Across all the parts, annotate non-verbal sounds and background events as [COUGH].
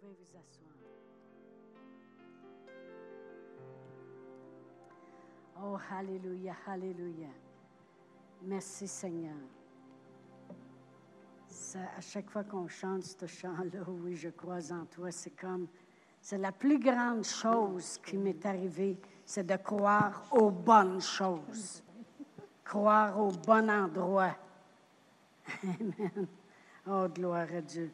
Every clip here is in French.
pouvez vous asseoir. Oh, Alléluia, Alléluia. Merci Seigneur. à chaque fois qu'on chante ce chant-là, oui, je crois en toi, c'est comme, c'est la plus grande chose qui m'est arrivée, c'est de croire aux bonnes choses, croire au bon endroit. Amen. Oh, gloire à Dieu.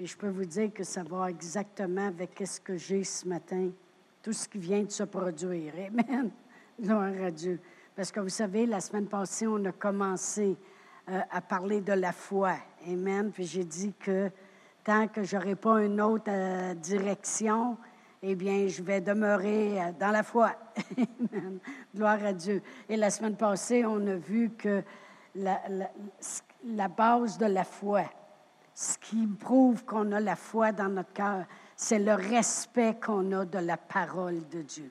Puis je peux vous dire que ça va exactement avec ce que j'ai ce matin, tout ce qui vient de se produire. Amen. [LAUGHS] Gloire à Dieu. Parce que vous savez, la semaine passée, on a commencé euh, à parler de la foi. Amen. Puis j'ai dit que tant que je n'aurai pas une autre euh, direction, eh bien, je vais demeurer euh, dans la foi. [LAUGHS] Amen. Gloire à Dieu. Et la semaine passée, on a vu que la, la base de la foi, ce qui prouve qu'on a la foi dans notre cœur, c'est le respect qu'on a de la parole de Dieu.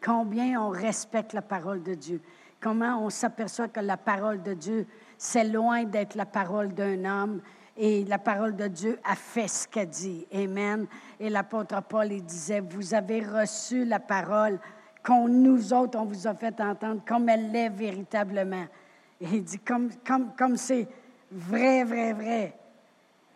Combien on respecte la parole de Dieu? Comment on s'aperçoit que la parole de Dieu, c'est loin d'être la parole d'un homme. Et la parole de Dieu a fait ce qu'elle dit. Amen. Et l'apôtre Paul, il disait, vous avez reçu la parole qu'on nous autres, on vous a fait entendre comme elle l'est véritablement. Et il dit, comme c'est comme, comme vrai, vrai, vrai.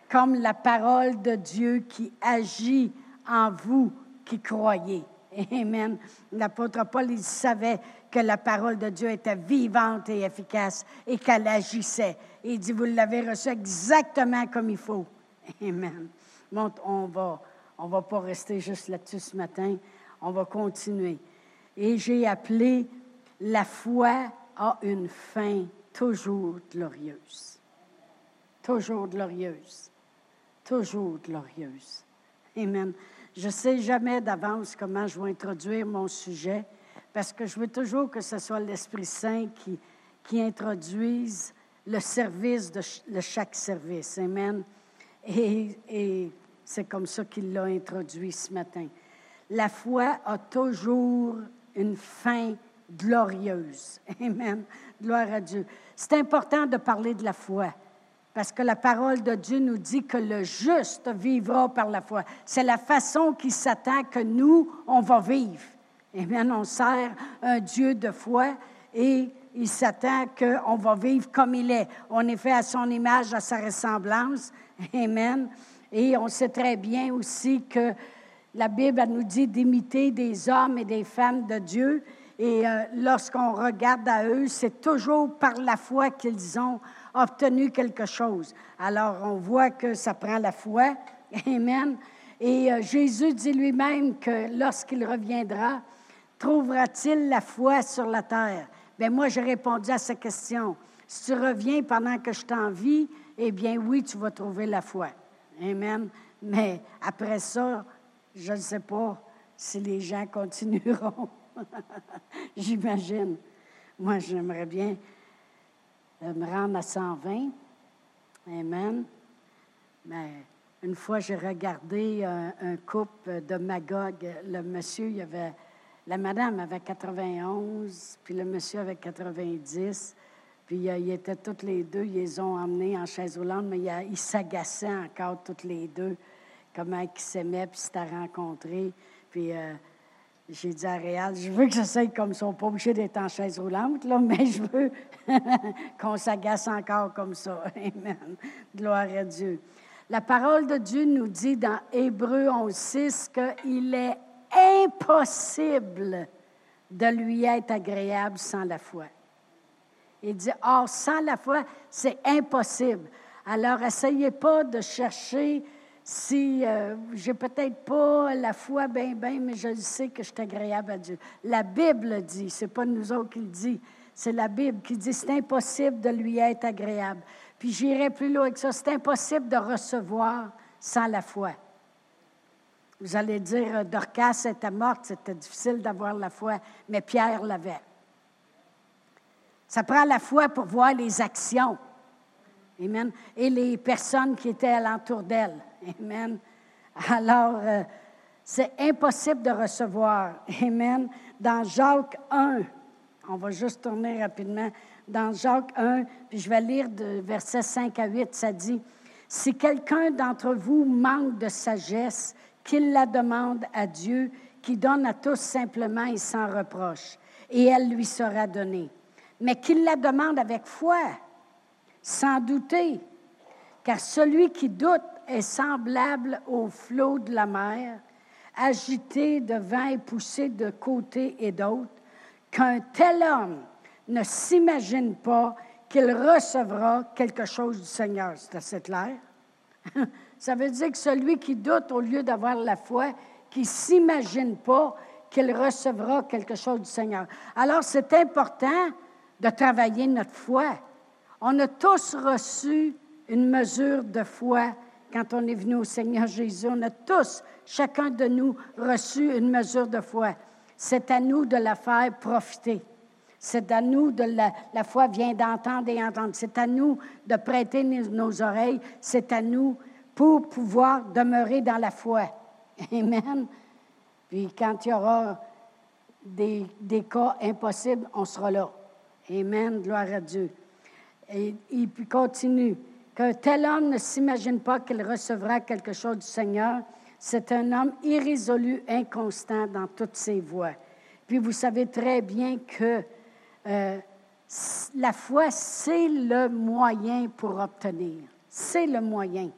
Comme la parole de Dieu qui agit en vous qui croyez. Amen. L'apôtre Paul, il savait que la parole de Dieu était vivante et efficace et qu'elle agissait. il dit, vous l'avez reçu exactement comme il faut. Amen. Bon, on va, on va pas rester juste là-dessus ce matin. On va continuer. Et j'ai appelé la foi a une fin toujours glorieuse. Toujours glorieuse. Toujours glorieuse. Amen. Je ne sais jamais d'avance comment je vais introduire mon sujet parce que je veux toujours que ce soit l'Esprit Saint qui, qui introduise le service de, chaque service. Amen. Et, et c'est comme ça qu'il l'a introduit ce matin. La foi a toujours une fin glorieuse. Amen. Gloire à Dieu. C'est important de parler de la foi. Parce que la parole de Dieu nous dit que le juste vivra par la foi. C'est la façon qui s'attend que nous, on va vivre. Et bien, on sert un Dieu de foi et il s'attend qu'on va vivre comme il est. On est fait à son image, à sa ressemblance. Amen. Et on sait très bien aussi que la Bible nous dit d'imiter des hommes et des femmes de Dieu. Et euh, lorsqu'on regarde à eux, c'est toujours par la foi qu'ils ont obtenu quelque chose. Alors, on voit que ça prend la foi. [LAUGHS] Amen. Et euh, Jésus dit lui-même que lorsqu'il reviendra, trouvera-t-il la foi sur la terre? Bien, moi, j'ai répondu à cette question. Si tu reviens pendant que je t'envie, eh bien, oui, tu vas trouver la foi. Amen. Mais après ça, je ne sais pas si les gens [LAUGHS] continueront. J'imagine. Moi, j'aimerais bien me rendre à 120. Amen. Mais une fois, j'ai regardé un, couple de Magog. Le monsieur, il avait, la madame avait 91, puis le monsieur avait 90. Puis euh, ils étaient tous les deux, ils les ont emmenés en chaise roulante, mais ils s'agaçaient encore tous les deux, comment ils s'aimaient, puis s'étaient rencontrés. Puis euh, j'ai dit à Réal, je veux que ça soit comme ça. On pas obligé d'être en chaise roulante, mais je veux [LAUGHS] qu'on s'agace encore comme ça. [LAUGHS] Amen. Gloire à Dieu. La parole de Dieu nous dit dans Hébreu 11.6 qu'il est impossible de lui être agréable sans la foi. Il dit, or, sans la foi, c'est impossible. Alors, essayez pas de chercher si euh, j'ai peut-être pas la foi bien, bien, mais je sais que je suis agréable à Dieu. La Bible dit, c'est pas nous autres qui le dit, c'est la Bible qui dit c'est impossible de lui être agréable. Puis j'irai plus loin que ça, c'est impossible de recevoir sans la foi. Vous allez dire, euh, Dorcas était morte, c'était difficile d'avoir la foi, mais Pierre l'avait. Ça prend la foi pour voir les actions. Amen. Et les personnes qui étaient alentour d'elle. Amen. Alors, euh, c'est impossible de recevoir. Amen. Dans Jacques 1, on va juste tourner rapidement. Dans Jacques 1, puis je vais lire de versets 5 à 8, ça dit, Si quelqu'un d'entre vous manque de sagesse, qu'il la demande à Dieu, qui donne à tous simplement et sans reproche, et elle lui sera donnée. Mais qu'il la demande avec foi, sans douter, car celui qui doute est semblable au flot de la mer, agité de vent et poussé de côté et d'autre, qu'un tel homme ne s'imagine pas qu'il recevra quelque chose du Seigneur. C'est assez clair. Ça veut dire que celui qui doute, au lieu d'avoir la foi, qui ne s'imagine pas qu'il recevra quelque chose du Seigneur. Alors, c'est important de travailler notre foi. On a tous reçu une mesure de foi quand on est venu au Seigneur Jésus. On a tous, chacun de nous, reçu une mesure de foi. C'est à nous de la faire profiter. C'est à nous de la, la foi vient d'entendre et entendre. C'est à nous de prêter nos, oreilles. C'est à nous pour pouvoir demeurer dans la foi. [LAUGHS] Amen. Puis quand il y aura des, des cas impossibles, on sera là. Amen. Gloire à Dieu. Et il continue. Qu'un tel homme ne s'imagine pas qu'il recevra quelque chose du Seigneur. C'est un homme irrésolu, inconstant dans toutes ses voies. Puis vous savez très bien que euh, la foi, c'est le moyen pour obtenir. C'est le moyen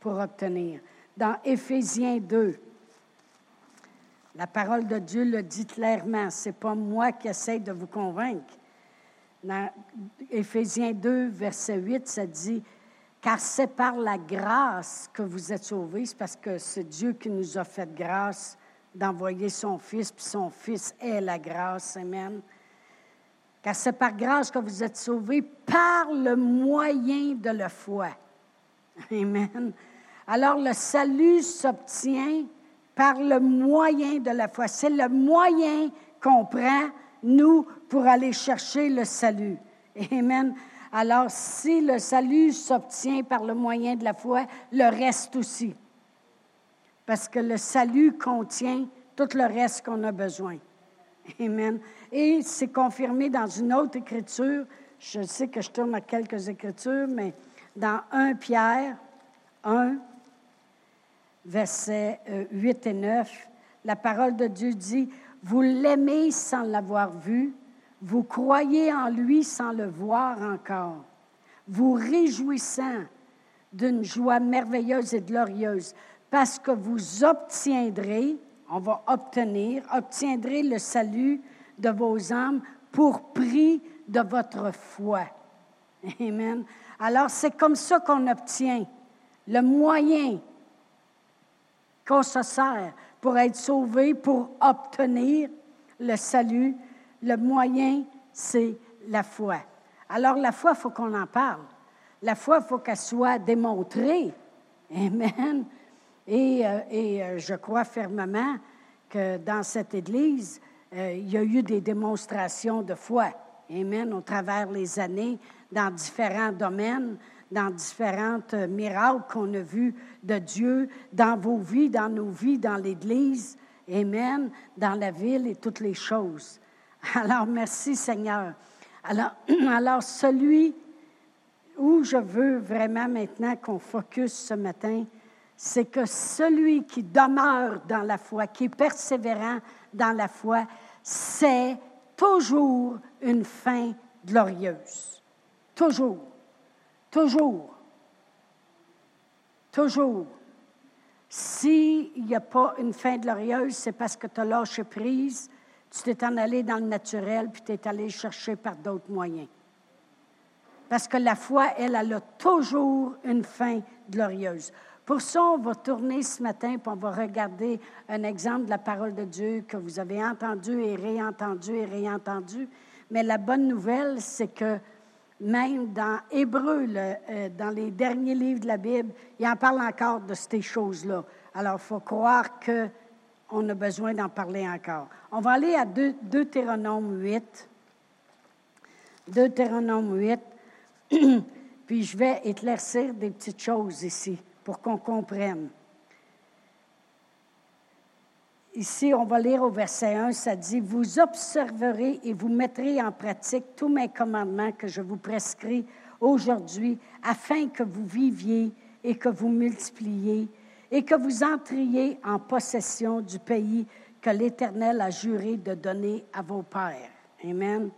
pour obtenir. Dans Éphésiens 2, la parole de Dieu le dit clairement. Ce n'est pas moi qui essaie de vous convaincre. Dans Éphésiens 2, verset 8, ça dit Car c'est par la grâce que vous êtes sauvés, c'est parce que c'est Dieu qui nous a fait grâce d'envoyer son Fils, puis son Fils est la grâce. Amen. Car c'est par grâce que vous êtes sauvés par le moyen de la foi. Amen. Alors le salut s'obtient par le moyen de la foi. C'est le moyen qu'on prend nous, pour aller chercher le salut. Amen. Alors, si le salut s'obtient par le moyen de la foi, le reste aussi. Parce que le salut contient tout le reste qu'on a besoin. Amen. Et c'est confirmé dans une autre écriture. Je sais que je tourne à quelques écritures, mais dans 1 Pierre 1, versets 8 euh, et 9, la parole de Dieu dit vous l'aimez sans l'avoir vu, vous croyez en lui sans le voir encore, vous réjouissant d'une joie merveilleuse et glorieuse, parce que vous obtiendrez, on va obtenir, obtiendrez le salut de vos âmes pour prix de votre foi. Amen. Alors c'est comme ça qu'on obtient le moyen qu'on se sert pour être sauvé, pour obtenir le salut. Le moyen, c'est la foi. Alors la foi, il faut qu'on en parle. La foi, il faut qu'elle soit démontrée. Amen. Et, euh, euh, je crois fermement que dans cette Église, euh, il y a eu des démonstrations de foi. Amen. Au travers les années, dans différents domaines dans différentes euh, miracles qu'on a vus de Dieu dans vos vies, dans nos vies, dans l'Église. Amen. Dans la ville et toutes les choses. Alors, merci Seigneur. Alors, [CLEARS THROAT] alors celui où je veux vraiment maintenant qu'on focus ce matin, c'est que celui qui demeure dans la foi, qui est persévérant dans la foi, c'est toujours une fin glorieuse. Toujours. Toujours. Toujours. S'il n'y a pas une fin glorieuse, c'est parce que tu as lâché prise, tu t'es en allé dans le naturel, puis tu es allé chercher par d'autres moyens. Parce que la foi, elle, elle a toujours une fin glorieuse. Pour ça, on va tourner ce matin, puis on va regarder un exemple de la parole de Dieu que vous avez entendu et réentendu et réentendu. Mais la bonne nouvelle, c'est que même dans Hébreu, euh, dans les derniers livres de la Bible, il en parle encore de ces choses-là. Alors, il faut croire qu'on a besoin d'en parler encore. On va aller à Deutéronome 8. Deutéronome 8. [CLEARS THROAT] Puis je vais éclaircir des petites choses ici pour qu'on comprenne. Ici, on va lire au verset 1, ça dit, Vous observerez et vous mettrez en pratique tous mes commandements que je vous prescris aujourd'hui, afin que vous viviez et que vous multipliez, et que vous entriez en possession du pays que l'Éternel a juré de donner à vos pères. Amen.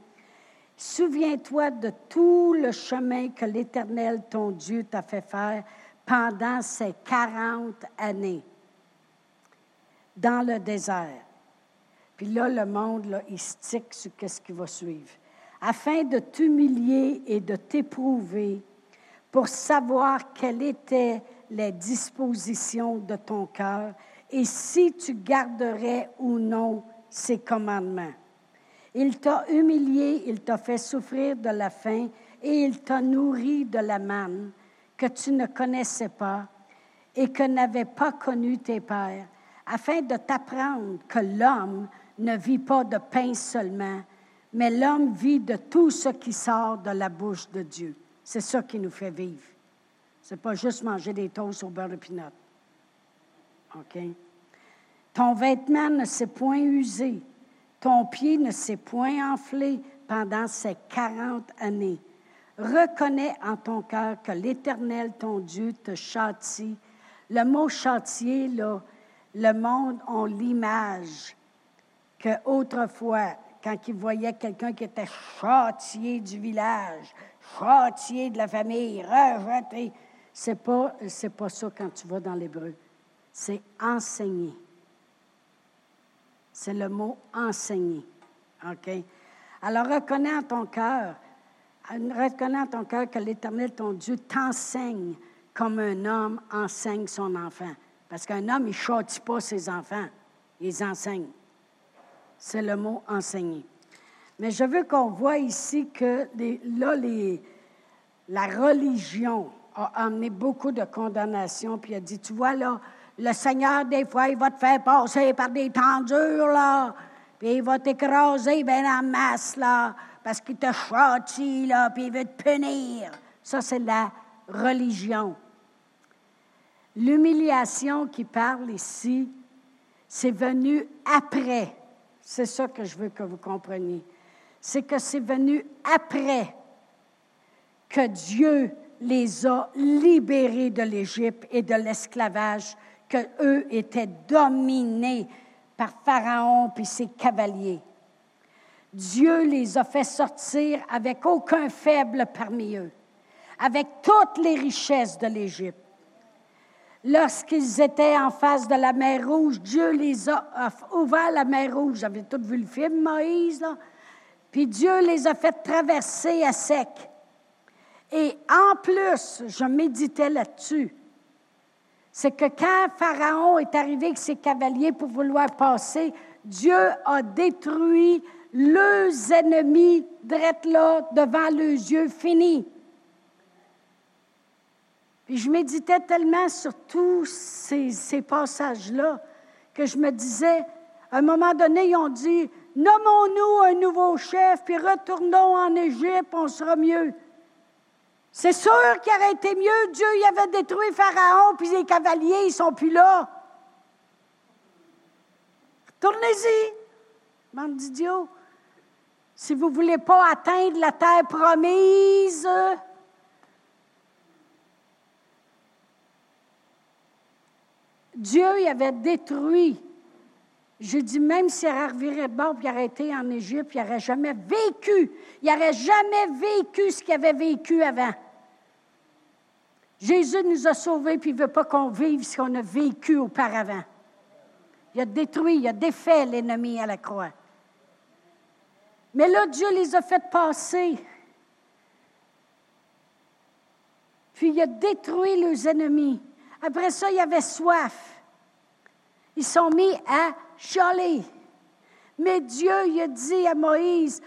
Souviens-toi de tout le chemin que l'Éternel, ton Dieu, t'a fait faire pendant ces quarante années dans le désert. Puis là, le monde, là, il stick sur ce qui va suivre. Afin de t'humilier et de t'éprouver pour savoir quelles étaient les dispositions de ton cœur et si tu garderais ou non ses commandements. Il t'a humilié, il t'a fait souffrir de la faim et il t'a nourri de la manne que tu ne connaissais pas et que n'avaient pas connu tes pères, afin de t'apprendre que l'homme ne vit pas de pain seulement, mais l'homme vit de tout ce qui sort de la bouche de Dieu. C'est ça qui nous fait vivre. Ce n'est pas juste manger des toasts au beurre de pinot. OK? Ton vêtement ne s'est point usé, ton pied ne s'est point enflé pendant ces quarante années. Reconnais en ton cœur que l'Éternel, ton Dieu, te châtie. Le mot châtier, là, le monde a l'image qu'autrefois, quand ils voyaient quelqu'un qui était châtié du village, châtié de la famille, rejeté, c'est pas, pas ça quand tu vas dans l'hébreu. C'est enseigner. C'est le mot enseigner. OK? Alors, reconnais en ton cœur, reconnais en ton cœur que l'Éternel, ton Dieu, t'enseigne comme un homme enseigne son enfant. Parce qu'un homme, il ne châtie pas ses enfants, il enseigne. C'est le mot enseigner. Mais je veux qu'on voit ici que là, la religion a amené beaucoup de condamnation, puis il a dit, tu vois, là, le Seigneur, des fois, il va te faire passer par des temps durs, là, puis il va t'écraser bien en masse, là, parce qu'il te châtie, là, puis il veut te punir. Ça, c'est la religion. L'humiliation qui parle ici, c'est venu après. C'est ça que je veux que vous compreniez. C'est que c'est venu après que Dieu les a libérés de l'Égypte et de l'esclavage, que eux étaient dominés par Pharaon puis ses cavaliers. Dieu les a fait sortir avec aucun faible parmi eux, avec toutes les richesses de l'Égypte lorsqu'ils étaient en face de la mer Rouge, Dieu les a, ouvert la mer Rouge. J'avais tout vu le film, Moïse, là. Puis Dieu les a fait traverser à sec. Et en plus, je méditais là-dessus. C'est que quand Pharaon est arrivé avec ses cavaliers pour vouloir passer, Dieu a détruit leurs ennemis, drette là, devant leurs yeux, finis je méditais tellement sur tous ces, passages-là que je me disais, à un moment donné, ils ont dit, nommons-nous un nouveau chef, puis retournons en Égypte, on sera mieux. C'est sûr qu'il aurait été mieux. Dieu y avait détruit Pharaon, puis les cavaliers, ils sont plus là. Retournez-y, bande d'idiots. Si vous ne voulez pas atteindre la terre promise, Dieu y avait détruit. Je dis, même s'il aurait reviré de bord aurait été en Égypte, il n'aurait jamais vécu. Il n'aurait jamais vécu ce qu'il avait vécu avant. Jésus nous a sauvés puis il ne veut pas qu'on vive ce qu'on a vécu auparavant. Il a détruit, il a défait l'ennemi à la croix. Mais là, Dieu les a fait passer. Puis il a détruit leurs ennemis. Après ça, il y avait soif. Ils sont mis à chialer. Mais Dieu, il a dit à Moïse,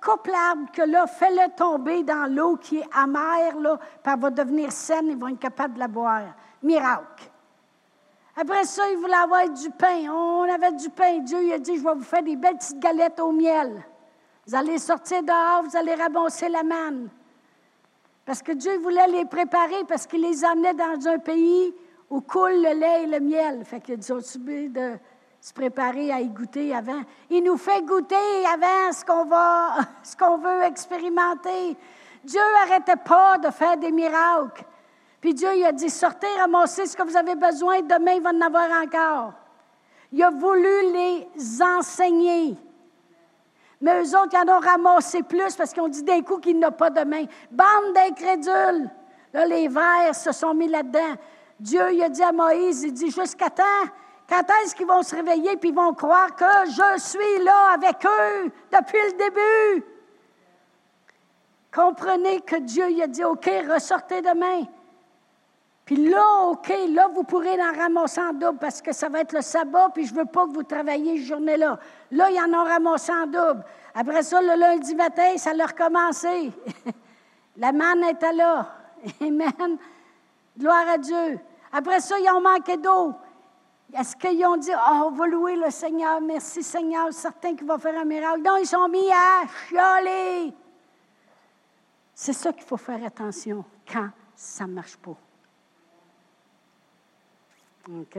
coupe l'arbre que là, fais-le tomber dans l'eau qui est amère, là, puis elle va devenir saine, ils vont être capables de la boire. Miracle. Après ça, ils voulaient avoir du pain. On avait du pain. Dieu il a dit, je vais vous faire des belles petites galettes au miel. Vous allez sortir dehors, vous allez raboncer la manne. Parce que Dieu voulait les préparer parce qu'il les emmenait dans un pays où coule le lait et le miel. Fait qu'ils ont subi de se préparer à y goûter avant. Il nous fait goûter avant ce qu'on va, [LAUGHS] ce qu'on veut expérimenter. Dieu n'arrêtait pas de faire des miracles. Puis Dieu il a dit, sortez, ramassez ce que vous avez besoin, demain il va en avoir encore. Il a voulu les enseigner. Mais eux autres, ils en ont ramassé plus parce qu'ils ont dit d'un coup qu'il n'a pas de main. Bande d'incrédules. Là, les vers se sont mis là-dedans. Dieu, il a dit à Moïse, il dit, jusqu'à temps, quand est-ce qu'ils vont se réveiller puis ils vont croire que je suis là avec eux depuis le début? Comprenez que Dieu, il a dit, OK, ressortez demain. Puis là, OK, là, vous pourrez en ramasser en double parce que ça va être le sabbat, puis je ne veux pas que vous travailliez cette journée-là. Là, ils en ont ramassé en double. Après ça, le lundi matin, ça a recommencé. [LAUGHS] La manne était là. Amen. Gloire à Dieu. Après ça, ils ont manqué d'eau. Est-ce qu'ils ont dit, oh, on va louer le Seigneur, merci Seigneur, certain qu'il va faire un miracle? Non, ils sont mis à chialer. C'est ça qu'il faut faire attention quand ça ne marche pas. OK?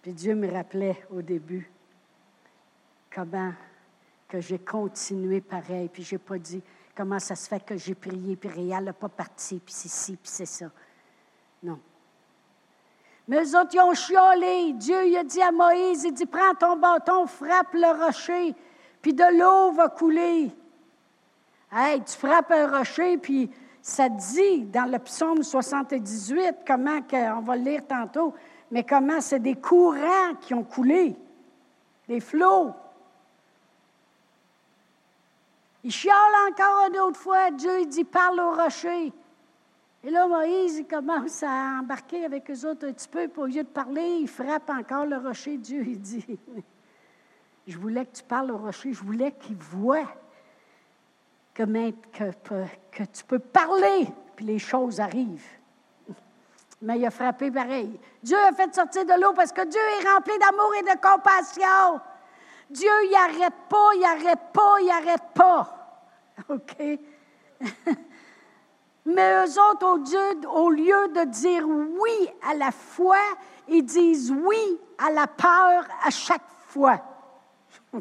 Puis Dieu me rappelait au début comment que j'ai continué pareil, puis je n'ai pas dit comment ça se fait que j'ai prié, puis Réal n'a pas parti, puis c'est ci, puis c'est ça. Non. Mais eux autres, ils ont chiolé. Dieu il a dit à Moïse, il dit, prends ton bâton, frappe le rocher, puis de l'eau va couler. Hey, tu frappes un rocher, puis ça dit dans le psaume 78, comment, on va le lire tantôt, mais comment c'est des courants qui ont coulé, des flots. Il chiale encore une autre fois. Dieu il dit Parle au rocher. Et là, Moïse il commence à embarquer avec eux autres un petit peu. Puis au lieu de parler, il frappe encore le rocher. Dieu il dit Je voulais que tu parles au rocher. Je voulais qu'il voie que, tu peux parler, puis les choses arrivent. Mais il a frappé pareil. Dieu a fait sortir de l'eau parce que Dieu est rempli d'amour et de compassion. Dieu, il n'arrête pas, il n'arrête pas, il n'arrête pas. [LAUGHS] OK? [LAUGHS] Mais eux autres, au, lieu de dire oui à la foi, ils disent oui à la peur à chaque fois. [LAUGHS]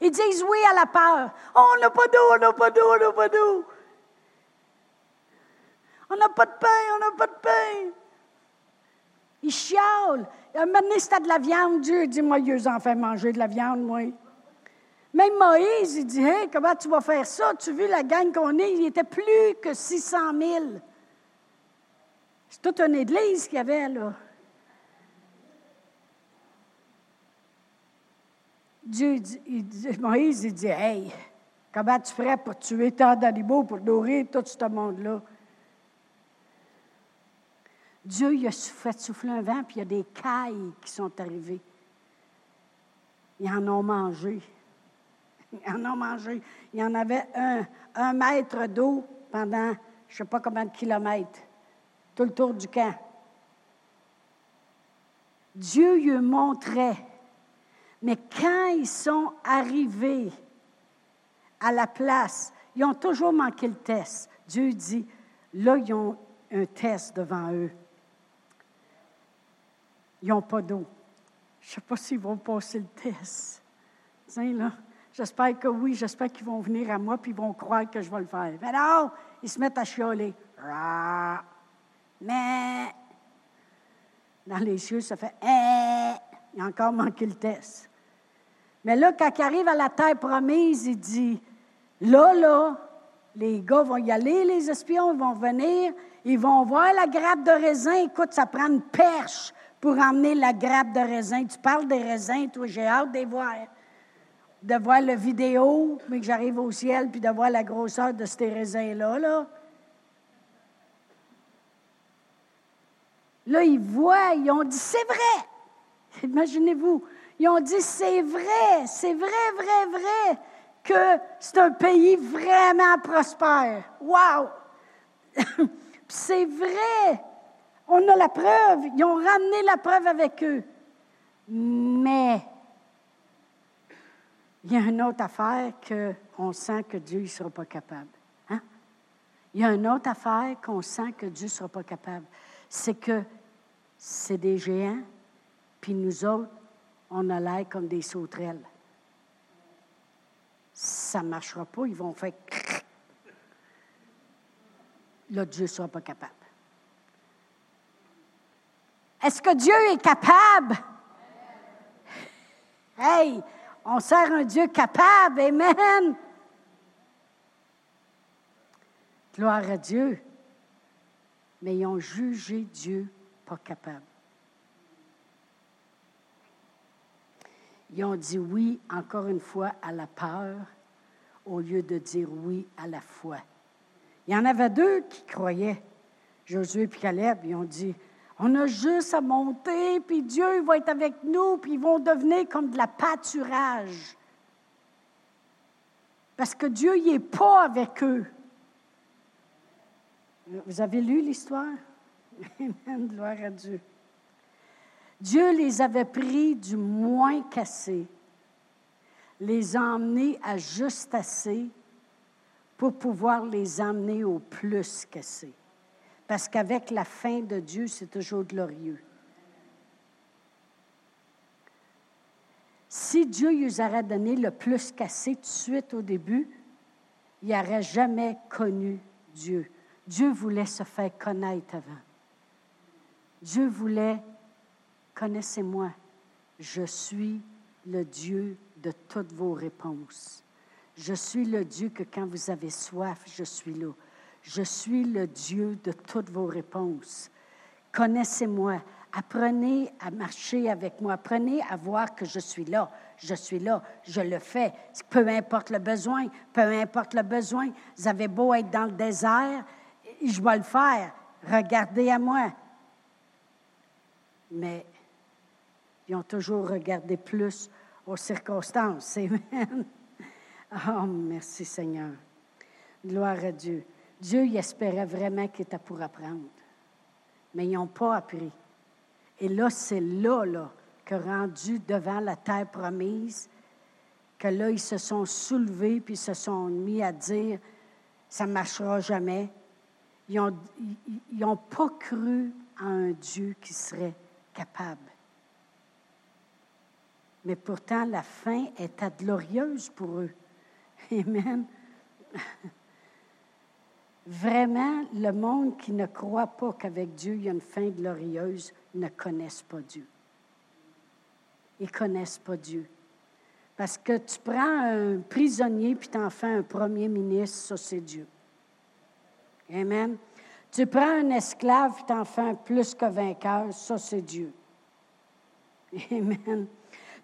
Ils disent oui à la peur. Oh, on n'a pas d'eau, on n'a pas d'eau, on n'a pas d'eau. On n'a pas de pain, on n'a pas de pain. Ils chialent. Un moment donné, c'était de la viande. Dieu dit, moi, ils ont fait manger de la viande, moi. Même Moïse, il dit, hey, comment tu vas faire ça? Tu vu la gang qu'on est? Il était plus que 600 000. C'est toute une église qu'il y avait, là. Dieu, il dit, Moïse, il dit, comment tu ferais pour tuer tant d'animaux pour nourrir tout ce monde-là? Dieu, il a fait souffler un vent, puis il y a des cailles qui sont arrivées. Ils en ont mangé. Ils en ont mangé. Il y en avait un, un mètre d'eau pendant je ne sais pas combien de kilomètres, tout le tour du camp. Dieu lui montrait mais quand ils sont arrivés à la place, ils ont toujours manqué le test. Dieu dit, là, ils ont un test devant eux. Ils n'ont pas d'eau. Je ne sais pas s'ils vont passer le test. là, j'espère que oui, j'espère qu'ils vont venir à moi puis ils vont croire que je vais le faire. Mais non, ils se mettent à chialer. Mais dans les cieux, ça fait eh, il a encore manqué le test. Mais là, quand il arrive à la terre promise, il dit Là, là, les gars vont y aller, les espions vont venir, ils vont voir la grappe de raisin. Écoute, ça prend une perche pour emmener la grappe de raisin. Tu parles des raisins, toi, j'ai hâte de voir. De voir la vidéo, mais que j'arrive au ciel, puis de voir la grosseur de ces raisins-là. Là. là, ils voient, ils ont dit C'est vrai. Imaginez-vous, ils ont dit c'est vrai, c'est vrai, vrai, vrai que c'est un pays vraiment prospère. Wow! [LAUGHS] c'est vrai. On a la preuve. Ils ont ramené la preuve avec eux. Mais il y a une autre affaire qu'on sent que Dieu ne sera pas capable. Hein? Il y a une autre affaire qu'on sent que Dieu ne sera pas capable. C'est que c'est des géants, puis nous autres, on a l'air comme des sauterelles. Ça ne marchera pas, ils vont faire. là, Dieu ne sera pas capable. Est-ce que Dieu est capable? Hey, on sert un Dieu capable, Amen. Gloire à Dieu. Mais ils ont jugé Dieu pas capable. Ils ont dit oui, encore une fois, à la peur, au lieu de dire oui à la foi. Il y en avait deux qui croyaient, Josué et Caleb, ils ont dit, on a juste à monter, puis Dieu va être avec nous, puis ils vont devenir comme de la pâturage. Parce que Dieu n'est pas avec eux. Vous avez lu l'histoire? Amen, gloire à Dieu. Dieu les avait pris du moins cassé, les emmenés à juste assez pour pouvoir les emmener au plus cassé. Parce qu'avec la fin de Dieu, c'est toujours glorieux. Si Dieu lui aurait donné le plus cassé tout de suite au début, il n'aurait jamais connu Dieu. Dieu voulait se faire connaître avant. Dieu voulait Connaissez-moi, je suis le Dieu de toutes vos réponses. Je suis le Dieu que quand vous avez soif, je suis là. Je suis le Dieu de toutes vos réponses. Connaissez-moi. Apprenez à marcher avec moi. Apprenez à voir que je suis là. Je suis là. Je le fais. Peu importe le besoin. Peu importe le besoin. Vous avez beau être dans le désert, je vais le faire. Regardez à moi. Mais ils ont toujours regardé plus aux circonstances. Amen. [LAUGHS] Oh, merci Seigneur. Gloire à Dieu. Dieu il espérait vraiment qu'il était pour apprendre. Mais ils n'ont pas appris. Et là, c'est là, là, que rendu devant la terre promise, que là, ils se sont soulevés puis se sont mis à dire, ça ne marchera jamais. Ils n'ont pas cru à un Dieu qui serait capable. Mais pourtant, la fin était glorieuse pour eux. Amen. [LAUGHS] Vraiment, le monde qui ne croit pas qu'avec Dieu, il y a une fin glorieuse, ne connaissent pas Dieu. Ils connaissent pas Dieu. Parce que tu prends un prisonnier puis tu en fais un premier ministre, ça c'est Dieu. Amen. Tu prends un esclave puis tu en fais un plus que vainqueur, ça c'est Dieu. Amen.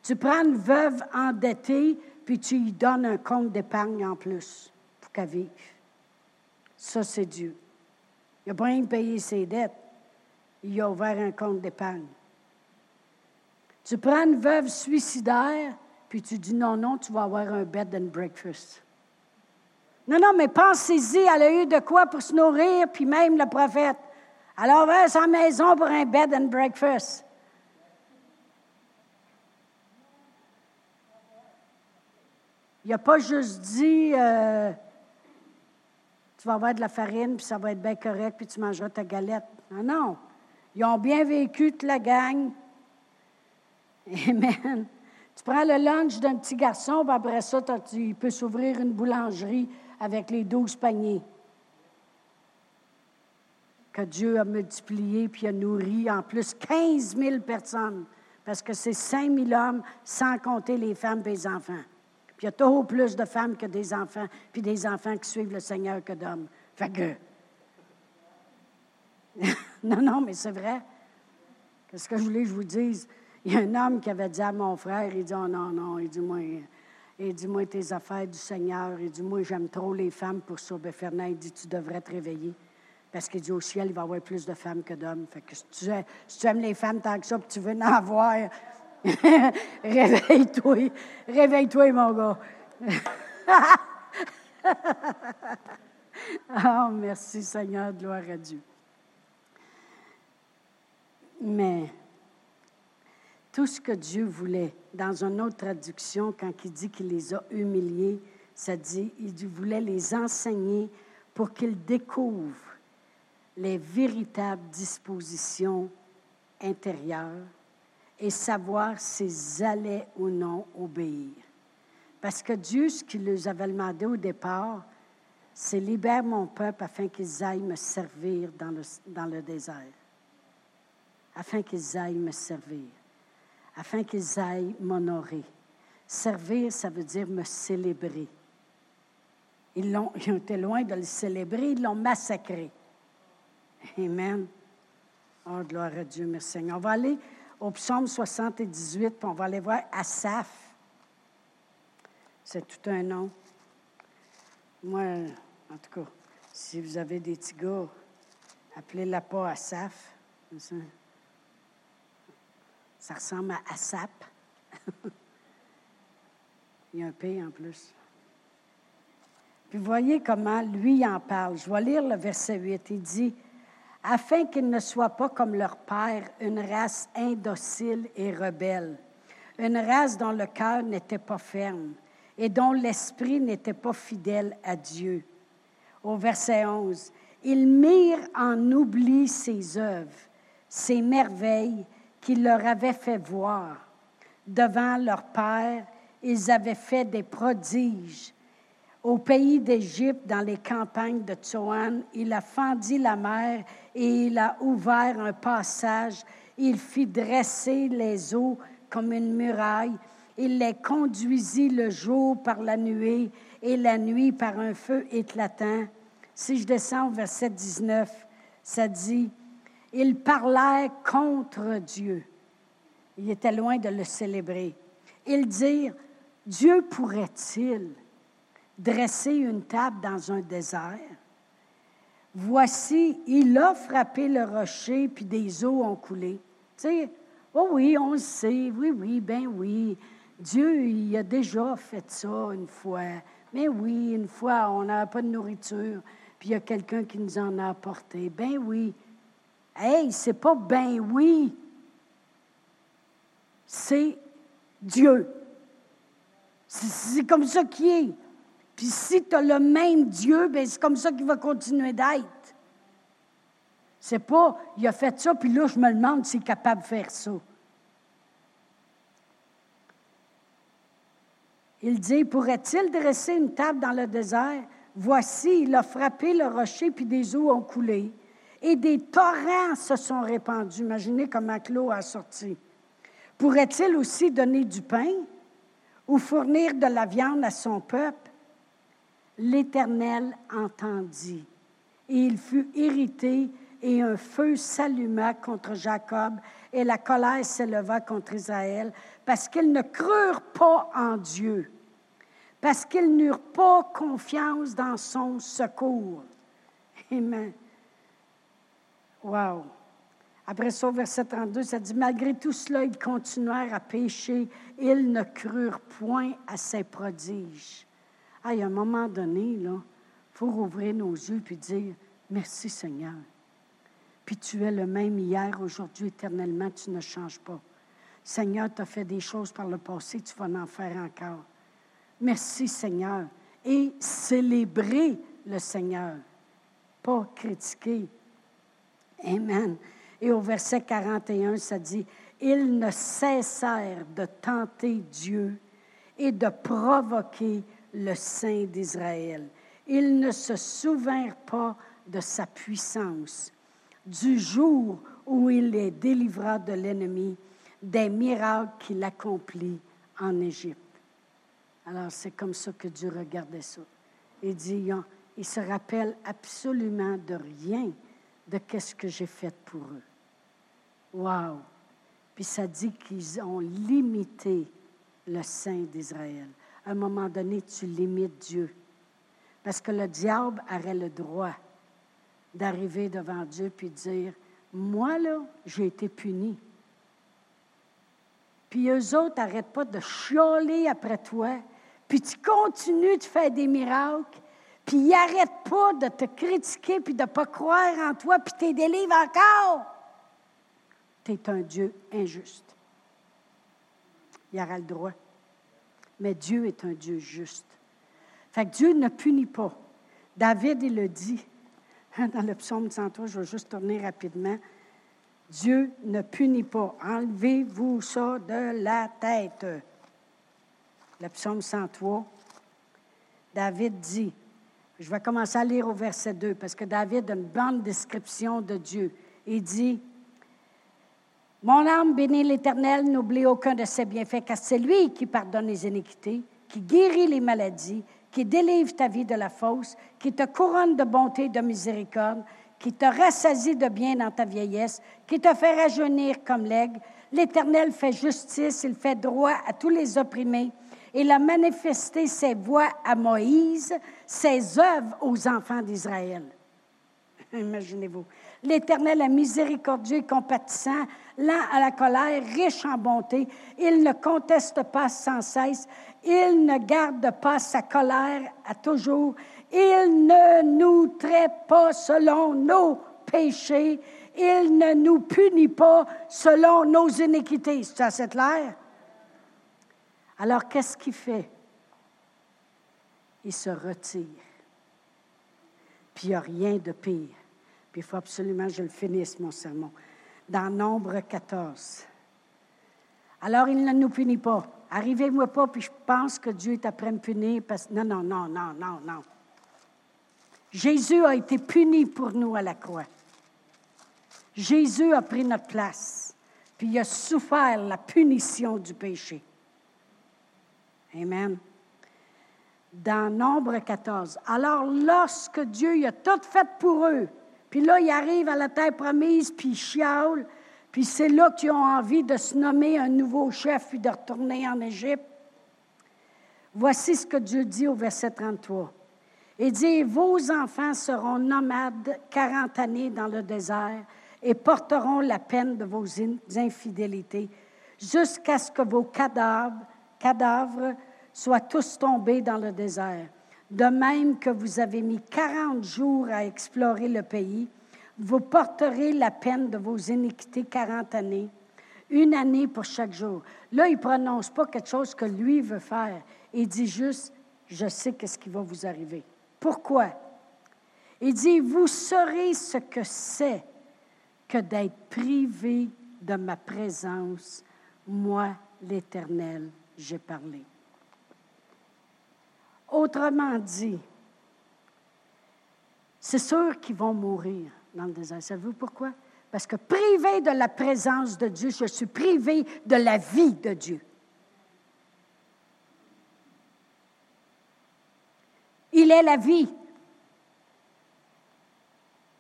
Tu prends une veuve endettée, puis tu lui donnes un compte d'épargne en plus pour qu'elle vive. Ça, c'est Dieu. Il n'a pas rien payé ses dettes. Il a ouvert un compte d'épargne. Tu prends une veuve suicidaire, puis tu dis non, non, tu vas avoir un bed and breakfast. Non, non, mais pensez-y, elle a eu de quoi pour se nourrir, puis même le prophète. Elle a ouvert sa maison pour un bed and breakfast. Il n'a pas juste dit euh, tu vas avoir de la farine, puis ça va être bien correct, puis tu mangeras ta galette. Non, non. Ils ont bien vécu toute la gang. [LAUGHS] Amen. Tu prends le lunch d'un petit garçon, puis après ça, tu, il peut s'ouvrir une boulangerie avec les douze paniers que Dieu a multiplié puis a nourri en plus 15 000 personnes, parce que c'est 5 000 hommes, sans compter les femmes et les enfants. Puis il y a toujours plus de femmes que des enfants, puis des enfants qui suivent le Seigneur que d'hommes. Fait que. [LAUGHS] non, non, mais c'est vrai. Qu'est-ce que je voulais que je vous dise? Il y a un homme qui avait dit à mon frère, il dit, oh non, non, il dit, moi, il dit, moi, tes affaires du Seigneur, il dit, moi, j'aime trop les femmes pour ça. Ben, Fernand, il dit, tu devrais te réveiller. Parce qu'il dit, au ciel, il va y avoir plus de femmes que d'hommes. Fait que si tu, si tu aimes les femmes tant que ça, puis tu veux en avoir, [LAUGHS] réveille-toi, réveille-toi, mon gars. [LAUGHS] oh, merci Seigneur, gloire à Dieu. Mais tout ce que Dieu voulait, dans une autre traduction, quand il dit qu'il les a humiliés, ça dit, il voulait les enseigner pour qu'ils découvrent les véritables dispositions intérieures et savoir s'ils allaient ou non obéir. Parce que Dieu, ce qu'il leur avait demandé au départ, c'est libère mon peuple afin qu'ils aillent me servir dans le, dans le désert. Afin qu'ils aillent me servir. Afin qu'ils aillent m'honorer. Servir, ça veut dire me célébrer. Ils, l'ont, ils ont été loin de le célébrer, ils l'ont massacré. Amen. Oh, gloire à Dieu, merci Seigneur. On va aller au psaume 78, puis on va aller voir Asaph. C'est tout un nom. Moi, en tout cas, si vous avez des petits gars, appelez-la pas Asaph. Ça, ça ressemble à Asap. [LAUGHS] Il y a un P en plus. Puis voyez comment lui en parle. Je vais lire le verset 8. Il dit Afin qu'ils ne soient pas comme leur père, une race indocile et rebelle, une race dont le cœur n'était pas ferme et dont l'esprit n'était pas fidèle à Dieu. Au verset 11, ils mirent en oubli ses œuvres, ses merveilles qu'il leur avait fait voir. Devant leur père, ils avaient fait des prodiges. Au pays d'Égypte, dans les campagnes de Tsoan, il a fendu la mer et il a ouvert un passage. Il fit dresser les eaux comme une muraille il les conduisit le jour par la nuée et la nuit par un feu éclatant. Si je descends au verset 19, ça dit, ils parlaient contre Dieu. Il était loin de le célébrer. Ils dirent, Dieu pourrait-il dresser une table dans un désert? Voici, il a frappé le rocher, puis des eaux ont coulé. Tu sais, oh oui, on le sait, oui, oui, ben oui. Dieu, il a déjà fait ça une fois. Mais oui, une fois, on n'avait pas de nourriture, puis il y a quelqu'un qui nous en a apporté. Ben oui. Hey, c'est pas ben oui. C'est Dieu. C'est comme ça qu'il est. Puis si tu as le même Dieu, ben c'est comme ça qu'il va continuer d'être. C'est pas, il a fait ça, puis là, je me demande s'il est capable de faire ça. Il dit, pourrait-il dresser une table dans le désert? Voici, il a frappé le rocher, puis des eaux ont coulé. Et des torrents se sont répandus. Imaginez comment l'eau a sorti. Pourrait-il aussi donner du pain ou fournir de la viande à son peuple? L'Éternel entendit. Et il fut irrité, et un feu s'alluma contre Jacob, et la colère s'éleva contre Israël, parce qu'ils ne crurent pas en Dieu parce qu'ils n'eurent pas confiance dans son secours. Amen. Wow. Après ça, au verset 32, ça dit, malgré tout cela, ils continuèrent à pécher. Ils ne crurent point à ses prodiges. Ah, il y a un moment donné, il faut rouvrir nos yeux puis dire, merci Seigneur. Puis tu es le même hier, aujourd'hui, éternellement, tu ne changes pas. Seigneur, tu as fait des choses par le passé, tu vas en faire encore. Merci Seigneur. Et célébrer le Seigneur, pas critiquer. Amen. Et au verset 41, ça dit, ils ne cessèrent de tenter Dieu et de provoquer le Saint d'Israël. Ils ne se souvinrent pas de sa puissance, du jour où il les délivra de l'ennemi, des miracles qu'il accomplit en Égypte. Alors, c'est comme ça que Dieu regardait ça. Il dit, il se rappelle absolument de rien de qu'est-ce que j'ai fait pour eux. Wow! Puis ça dit qu'ils ont limité le sein d'Israël. À un moment donné, tu limites Dieu. Parce que le diable aurait le droit d'arriver devant Dieu puis dire, moi, là, j'ai été puni. Puis eux autres n'arrêtent pas de chialer après toi puis tu continues de faire des miracles, puis il n'arrête pas de te critiquer, puis de ne pas croire en toi, puis tu délivres encore, tu es un Dieu injuste. Il aura le droit. Mais Dieu est un Dieu juste. Fait que Dieu ne punit pas. David, il le dit hein, dans le psaume 103, je vais juste tourner rapidement. Dieu ne punit pas. Enlevez-vous ça de la tête le psaume 103, David dit, Je vais commencer à lire au verset 2 parce que David a une bonne description de Dieu. Il dit, Mon âme bénit l'Éternel, n'oublie aucun de ses bienfaits, car c'est lui qui pardonne les iniquités, qui guérit les maladies, qui délivre ta vie de la fausse, qui te couronne de bonté et de miséricorde, qui te rassasie de bien dans ta vieillesse, qui te fait rajeunir comme l'aigle. L'Éternel fait justice, il fait droit à tous les opprimés. Il a manifesté ses voies à Moïse, ses œuvres aux enfants d'Israël. [LAUGHS] Imaginez-vous. L'Éternel est miséricordieux et compatissant, lent à la colère, riche en bonté. Il ne conteste pas sans cesse. Il ne garde pas sa colère à toujours. Il ne nous traite pas selon nos péchés. Il ne nous punit pas selon nos iniquités. C'est clair? Alors, qu'est-ce qu'il fait? Il se retire. Puis il n'y a rien de pire. Puis il faut absolument que je le finisse, mon sermon. Dans Nombre 14. Alors, il ne nous punit pas. Arrivez-moi pas, puis je pense que Dieu est après me punir. Parce... Non, non, non, non, non, non. Jésus a été puni pour nous à la croix. Jésus a pris notre place, puis il a souffert la punition du péché. Amen. Dans Nombre 14. Alors, lorsque Dieu a tout fait pour eux, puis là, ils arrivent à la terre promise, puis ils chialent, puis c'est là qu'ils ont envie de se nommer un nouveau chef, puis de retourner en Égypte. Voici ce que Dieu dit au verset 33. Il dit, vos enfants seront nomades quarante années dans le désert et porteront la peine de vos infidélités jusqu'à ce que vos cadavres cadavres soient tous tombés dans le désert. De même que vous avez mis 40 jours à explorer le pays, vous porterez la peine de vos iniquités 40 années, une année pour chaque jour. Là, il ne prononce pas quelque chose que lui veut faire. Il dit juste, je sais qu'est-ce qui va vous arriver. Pourquoi? Il dit, vous saurez ce que c'est que d'être privé de ma présence, moi, l'Éternel, j'ai parlé. Autrement dit, c'est sûr qu'ils vont mourir dans le désert. Savez-vous pourquoi? Parce que privé de la présence de Dieu, je suis privé de la vie de Dieu. Il est la vie.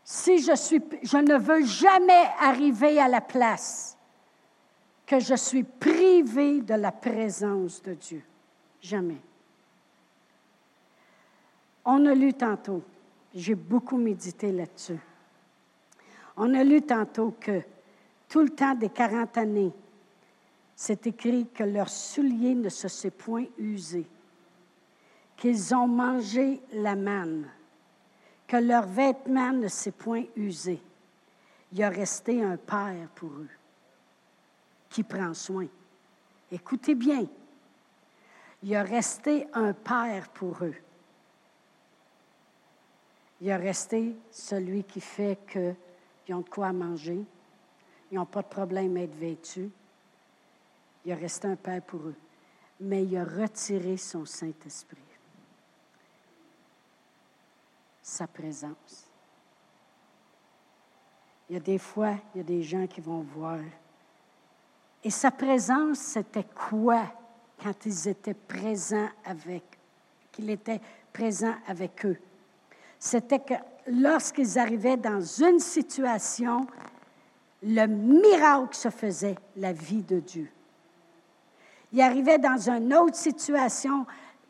Si je suis, je ne veux jamais arriver à la place que je suis privé de la présence de Dieu. Jamais. On a lu tantôt, j'ai beaucoup médité là-dessus. On a lu tantôt que tout le temps des 40 années, c'est écrit que leurs souliers ne se sont point usés, qu'ils ont mangé la manne, que leurs vêtements ne s'est point usés. Il a resté un père pour eux qui prend soin. Écoutez bien, il a resté un père pour eux. Il a resté celui qui fait qu'ils ont de quoi manger, ils n'ont pas de problème à être vêtus. Il a resté un père pour eux. Mais il a retiré son Saint-Esprit, sa présence. Il y a des fois, il y a des gens qui vont voir et sa présence, c'était quoi quand ils étaient présents avec, qu'il était présent avec eux? C'était que lorsqu'ils arrivaient dans une situation, le miracle se faisait, la vie de Dieu. Ils arrivaient dans une autre situation,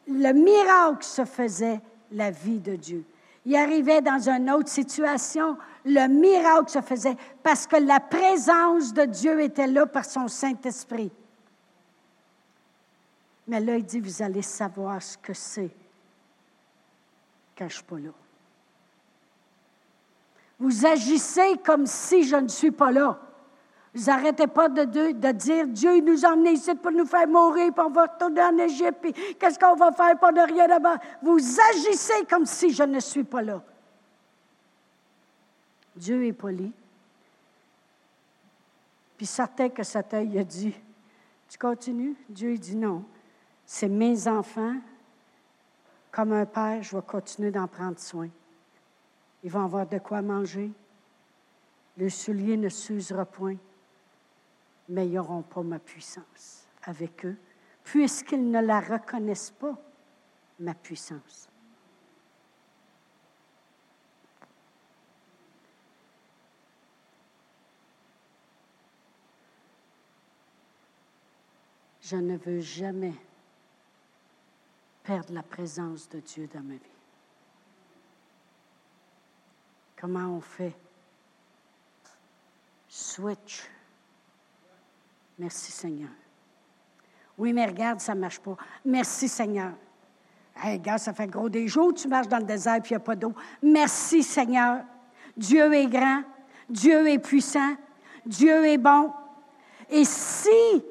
le miracle se faisait, la vie de Dieu. Il arrivait dans une autre situation, le miracle se faisait parce que la présence de Dieu était là par son Saint-Esprit. Mais là, il dit, vous allez savoir ce que c'est quand je ne suis pas là. Vous agissez comme si je ne suis pas là. Vous n'arrêtez pas de, dire Dieu nous a emmenés ici pour nous faire mourir, puis on va retourner en Égypte, puis qu'est-ce qu'on va faire pour de rien là-bas? Vous agissez comme si je ne suis pas là. Dieu est poli. Puis certain que Satan a dit Tu continues? Dieu dit non. C'est mes enfants Comme un père, je vais continuer d'en prendre soin. Ils vont avoir de quoi manger. Le soulier ne s'usera point, mais ils n'auront pas ma puissance avec eux, puisqu'ils ne la reconnaissent pas, ma puissance. Je ne veux jamais perdre la présence de Dieu dans ma vie. Comment on fait? Switch. Merci Seigneur. Oui, mais regarde, ça ne marche pas. Merci Seigneur. Hey, regarde, ça fait gros des jours, tu marches dans le désert et il n'y a pas d'eau. Merci Seigneur. Dieu est grand, Dieu est puissant, Dieu est bon. Et si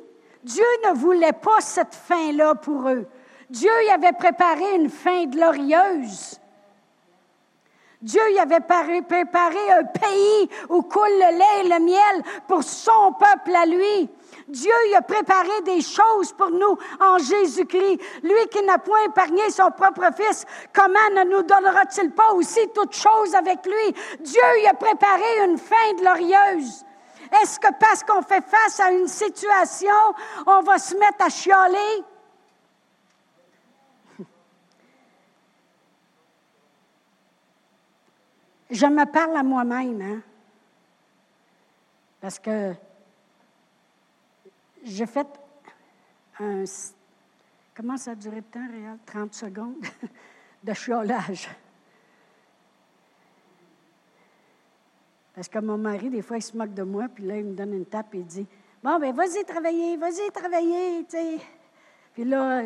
Dieu ne voulait pas cette fin-là pour eux, Dieu y avait préparé une fin glorieuse. Dieu y avait préparé un pays où coule le lait et le miel pour son peuple à lui. Dieu y a préparé des choses pour nous en Jésus-Christ. Lui qui n'a point épargné son propre Fils, comment ne nous donnera-t-il pas aussi toutes choses avec lui? Dieu y a préparé une fin glorieuse. Est-ce que parce qu'on fait face à une situation, on va se mettre à chialer? Je me parle à moi-même, hein? Parce que j'ai fait un. Comment ça a duré de temps, Réal? 30 secondes [LAUGHS] de chiolage. Parce que mon mari, des fois, il se moque de moi, puis là, il me donne une tape et il dit Bon, ben vas-y travailler, vas-y travailler, tu sais. Puis là,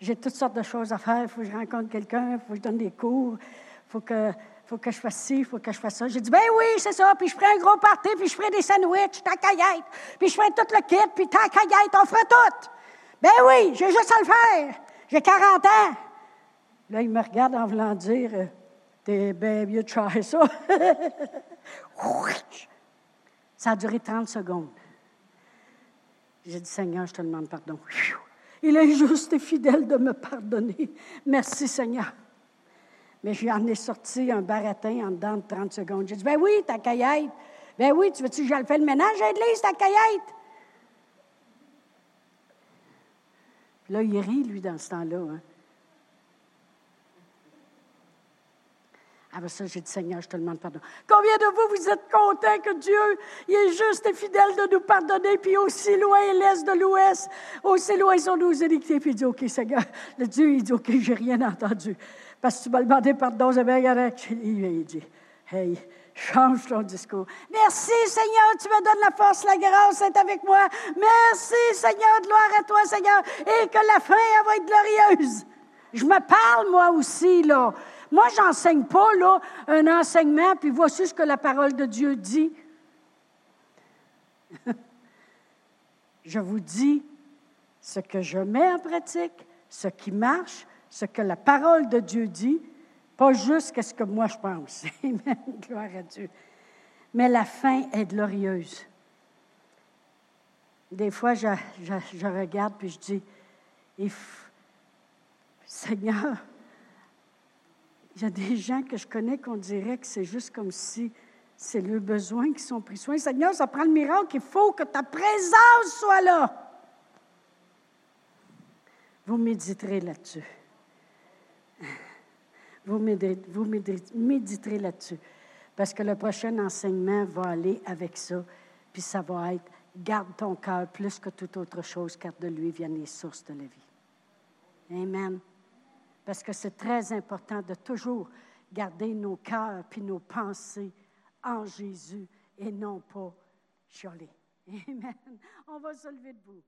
j'ai toutes sortes de choses à faire. Il faut que je rencontre quelqu'un, il faut que je donne des cours, il faut que faut que je fasse ci, il faut que je fasse ça. J'ai dit, ben oui, c'est ça, puis je ferai un gros party, puis je ferai des sandwichs, ta caillette, puis je ferai tout le kit, puis ta caillette, on fera tout. Ben oui, j'ai juste à le faire. J'ai 40 ans. Là, il me regarde en voulant dire, euh, t'es bien mieux de ça. [LAUGHS] ça a duré 30 secondes. J'ai dit, Seigneur, je te demande pardon. [LAUGHS] Il est juste et fidèle de me pardonner. Merci, Seigneur. Mais j'en ai sorti un baratin en dedans de 30 secondes. J'ai dit, ben oui, ta caillette. Ben oui, tu veux-tu que j'aille faire le ménage? À l'église, ta caillette? Là, il rit, lui, dans ce temps-là. Hein. Après ça, j'ai dit, Seigneur, je te demande pardon. Combien de vous, vous êtes contents que Dieu il est juste et fidèle de nous pardonner, puis aussi loin l'est de l'ouest, aussi loin sont nos iniquités. Puis il dit, OK, Seigneur, le Dieu, il dit, OK, j'ai rien entendu. Parce que tu m'as demandé pardon, j'ai bien correct. [LAUGHS] Il dit, hey, [LAUGHS] change ton discours. Merci Seigneur, tu me donnes la force, la grâce est avec moi. Merci Seigneur, gloire à toi Seigneur, et que la fin va être glorieuse. Je me parle moi aussi, là. Moi, j'enseigne pas, là, un enseignement, puis voici ce que la parole de Dieu dit. [LAUGHS] je vous dis ce que je mets en pratique, ce qui marche, ce que la parole de Dieu dit, pas juste ce que moi je pense. [LAUGHS] Amen, gloire à Dieu. Mais la fin est glorieuse. Des fois, je, regarde puis je dis, Seigneur, il y a des gens que je connais qu'on dirait que c'est juste comme si c'est leurs besoins qui sont pris soin. Seigneur, ça prend le miracle, il faut que ta présence soit là. Vous méditerez là-dessus. Vous, méditerez là-dessus. Parce que le prochain enseignement va aller avec ça. Puis ça va être garde ton cœur plus que toute autre chose, car de lui viennent les sources de la vie. Amen. Parce que c'est très important de toujours garder nos cœurs puis nos pensées en Jésus et non pas chialer. [LAUGHS] Amen. On va se lever debout.